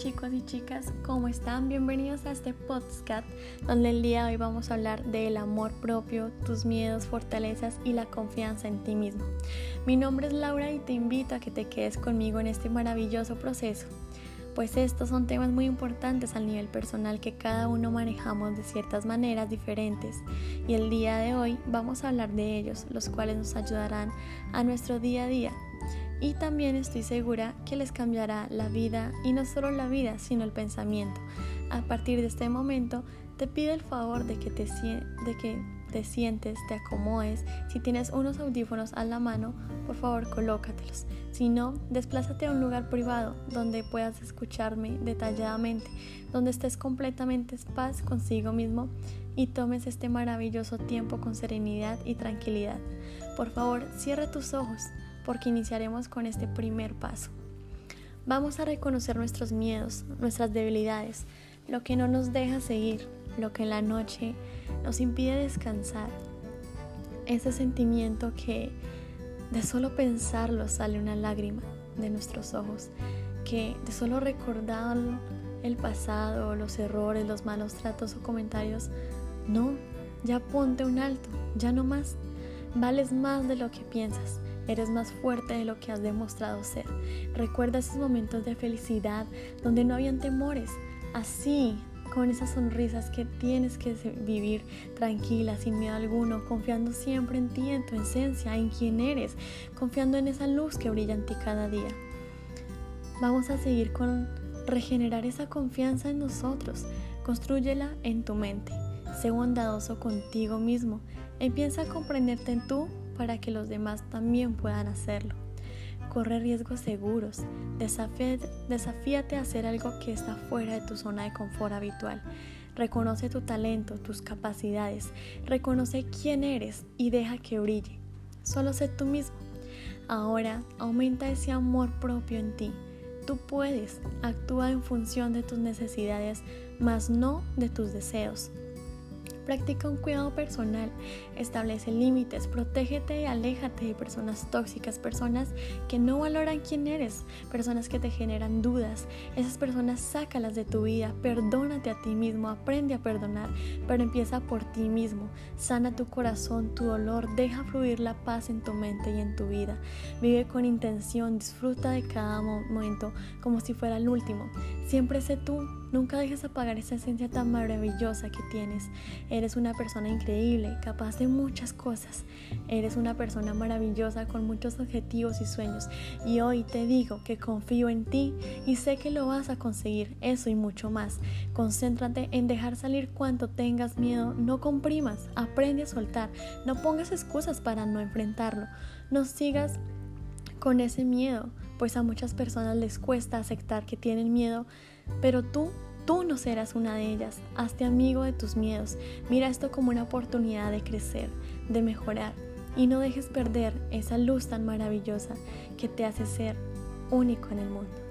chicos y chicas, ¿cómo están? Bienvenidos a este podcast donde el día de hoy vamos a hablar del amor propio, tus miedos, fortalezas y la confianza en ti mismo. Mi nombre es Laura y te invito a que te quedes conmigo en este maravilloso proceso, pues estos son temas muy importantes al nivel personal que cada uno manejamos de ciertas maneras diferentes y el día de hoy vamos a hablar de ellos, los cuales nos ayudarán a nuestro día a día y también estoy segura que les cambiará la vida y no solo la vida, sino el pensamiento. A partir de este momento te pido el favor de que te, de que te sientes, te acomodes. Si tienes unos audífonos a la mano, por favor colócatelos. Si no, desplázate a un lugar privado donde puedas escucharme detalladamente, donde estés completamente en paz consigo mismo y tomes este maravilloso tiempo con serenidad y tranquilidad. Por favor, cierra tus ojos porque iniciaremos con este primer paso. Vamos a reconocer nuestros miedos, nuestras debilidades, lo que no nos deja seguir, lo que en la noche nos impide descansar. Ese sentimiento que de solo pensarlo sale una lágrima de nuestros ojos, que de solo recordar el pasado, los errores, los malos tratos o comentarios, no, ya ponte un alto, ya no más. Vales más de lo que piensas. Eres más fuerte de lo que has demostrado ser. Recuerda esos momentos de felicidad donde no habían temores. Así, con esas sonrisas que tienes que vivir tranquila, sin miedo alguno, confiando siempre en ti, en tu esencia, en quién eres, confiando en esa luz que brilla en ti cada día. Vamos a seguir con regenerar esa confianza en nosotros. Construyela en tu mente. Sé bondadoso contigo mismo. Empieza a comprenderte en tú para que los demás también puedan hacerlo. Corre riesgos seguros, desafíate, desafíate a hacer algo que está fuera de tu zona de confort habitual. Reconoce tu talento, tus capacidades, reconoce quién eres y deja que brille. Solo sé tú mismo. Ahora aumenta ese amor propio en ti. Tú puedes, actúa en función de tus necesidades, mas no de tus deseos. Practica un cuidado personal, establece límites, protégete y aléjate de personas tóxicas, personas que no valoran quién eres, personas que te generan dudas. Esas personas sácalas de tu vida, perdónate a ti mismo, aprende a perdonar, pero empieza por ti mismo. Sana tu corazón, tu dolor, deja fluir la paz en tu mente y en tu vida. Vive con intención, disfruta de cada momento como si fuera el último. Siempre sé tú, nunca dejes apagar esa esencia tan maravillosa que tienes. Eres una persona increíble, capaz de muchas cosas. Eres una persona maravillosa con muchos objetivos y sueños. Y hoy te digo que confío en ti y sé que lo vas a conseguir, eso y mucho más. Concéntrate en dejar salir cuanto tengas miedo, no comprimas, aprende a soltar, no pongas excusas para no enfrentarlo, no sigas con ese miedo, pues a muchas personas les cuesta aceptar que tienen miedo, pero tú Tú no serás una de ellas. Hazte amigo de tus miedos. Mira esto como una oportunidad de crecer, de mejorar. Y no dejes perder esa luz tan maravillosa que te hace ser único en el mundo.